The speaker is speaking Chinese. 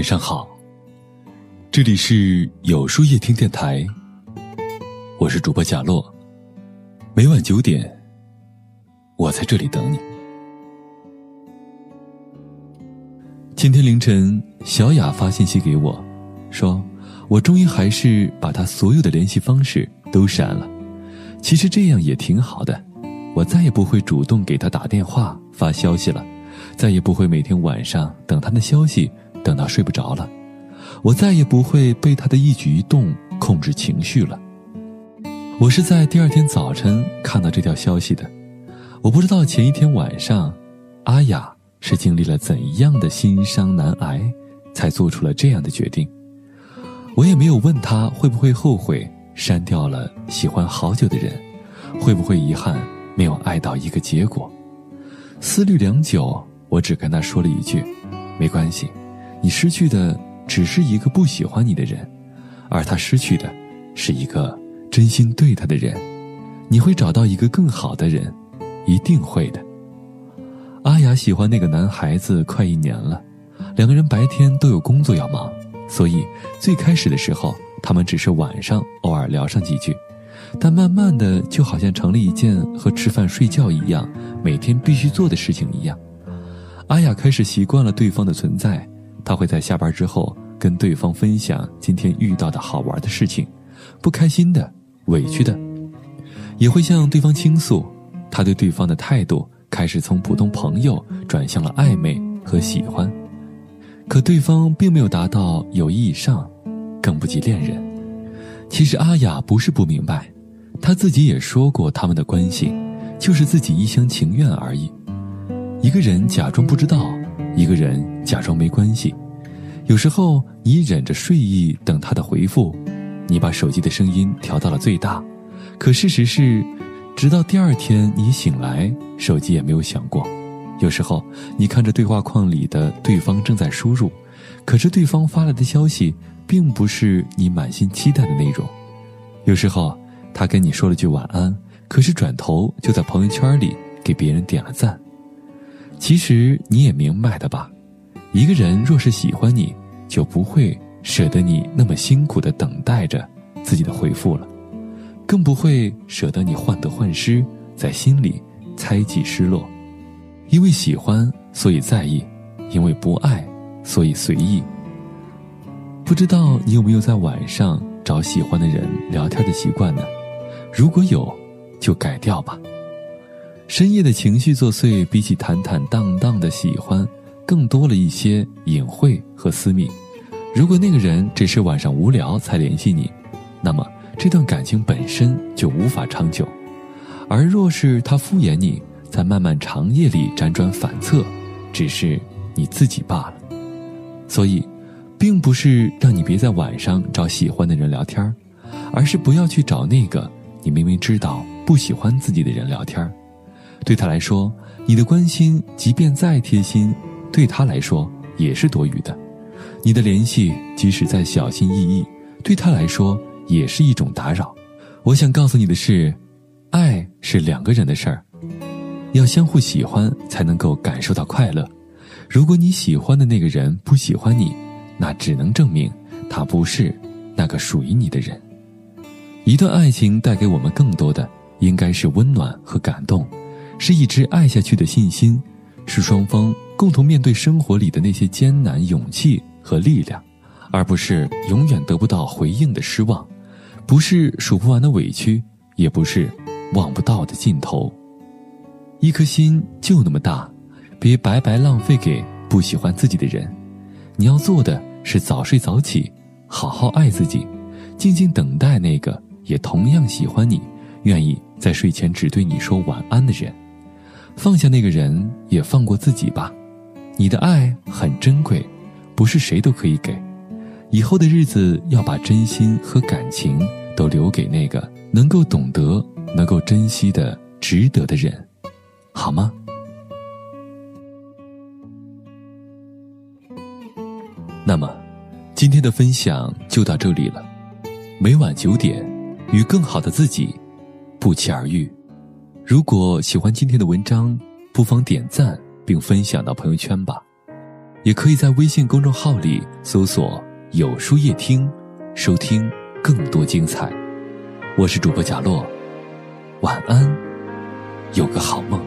晚上好，这里是有书夜听电台，我是主播贾洛，每晚九点，我在这里等你。今天凌晨，小雅发信息给我，说我终于还是把她所有的联系方式都删了。其实这样也挺好的，我再也不会主动给她打电话发消息了，再也不会每天晚上等她的消息。等到睡不着了，我再也不会被他的一举一动控制情绪了。我是在第二天早晨看到这条消息的，我不知道前一天晚上，阿雅是经历了怎样的心伤难挨，才做出了这样的决定。我也没有问他会不会后悔删掉了喜欢好久的人，会不会遗憾没有爱到一个结果。思虑良久，我只跟他说了一句：“没关系。”你失去的只是一个不喜欢你的人，而他失去的，是一个真心对他的人。你会找到一个更好的人，一定会的。阿雅喜欢那个男孩子快一年了，两个人白天都有工作要忙，所以最开始的时候，他们只是晚上偶尔聊上几句，但慢慢的就好像成了一件和吃饭睡觉一样每天必须做的事情一样。阿雅开始习惯了对方的存在。他会在下班之后跟对方分享今天遇到的好玩的事情，不开心的、委屈的，也会向对方倾诉。他对对方的态度开始从普通朋友转向了暧昧和喜欢，可对方并没有达到友谊以上，更不及恋人。其实阿雅不是不明白，她自己也说过他们的关系就是自己一厢情愿而已。一个人假装不知道。一个人假装没关系，有时候你忍着睡意等他的回复，你把手机的声音调到了最大，可事实是，直到第二天你醒来，手机也没有响过。有时候你看着对话框里的对方正在输入，可是对方发来的消息并不是你满心期待的内容。有时候他跟你说了句晚安，可是转头就在朋友圈里给别人点了赞。其实你也明白的吧，一个人若是喜欢你，就不会舍得你那么辛苦的等待着自己的回复了，更不会舍得你患得患失，在心里猜忌失落。因为喜欢，所以在意；因为不爱，所以随意。不知道你有没有在晚上找喜欢的人聊天的习惯呢？如果有，就改掉吧。深夜的情绪作祟，比起坦坦荡荡的喜欢，更多了一些隐晦和私密。如果那个人只是晚上无聊才联系你，那么这段感情本身就无法长久；而若是他敷衍你，在漫漫长夜里辗转反侧，只是你自己罢了。所以，并不是让你别在晚上找喜欢的人聊天而是不要去找那个你明明知道不喜欢自己的人聊天对他来说，你的关心即便再贴心，对他来说也是多余的；你的联系即使再小心翼翼，对他来说也是一种打扰。我想告诉你的是，爱是两个人的事儿，要相互喜欢才能够感受到快乐。如果你喜欢的那个人不喜欢你，那只能证明他不是那个属于你的人。一段爱情带给我们更多的，应该是温暖和感动。是一直爱下去的信心，是双方共同面对生活里的那些艰难勇气和力量，而不是永远得不到回应的失望，不是数不完的委屈，也不是望不到的尽头。一颗心就那么大，别白白浪费给不喜欢自己的人。你要做的是早睡早起，好好爱自己，静静等待那个也同样喜欢你、愿意在睡前只对你说晚安的人。放下那个人，也放过自己吧。你的爱很珍贵，不是谁都可以给。以后的日子，要把真心和感情都留给那个能够懂得、能够珍惜的、值得的人，好吗？那么，今天的分享就到这里了。每晚九点，与更好的自己不期而遇。如果喜欢今天的文章不妨点赞并分享到朋友圈吧。也可以在微信公众号里搜索有书夜听收听更多精彩。我是主播贾洛晚安有个好梦。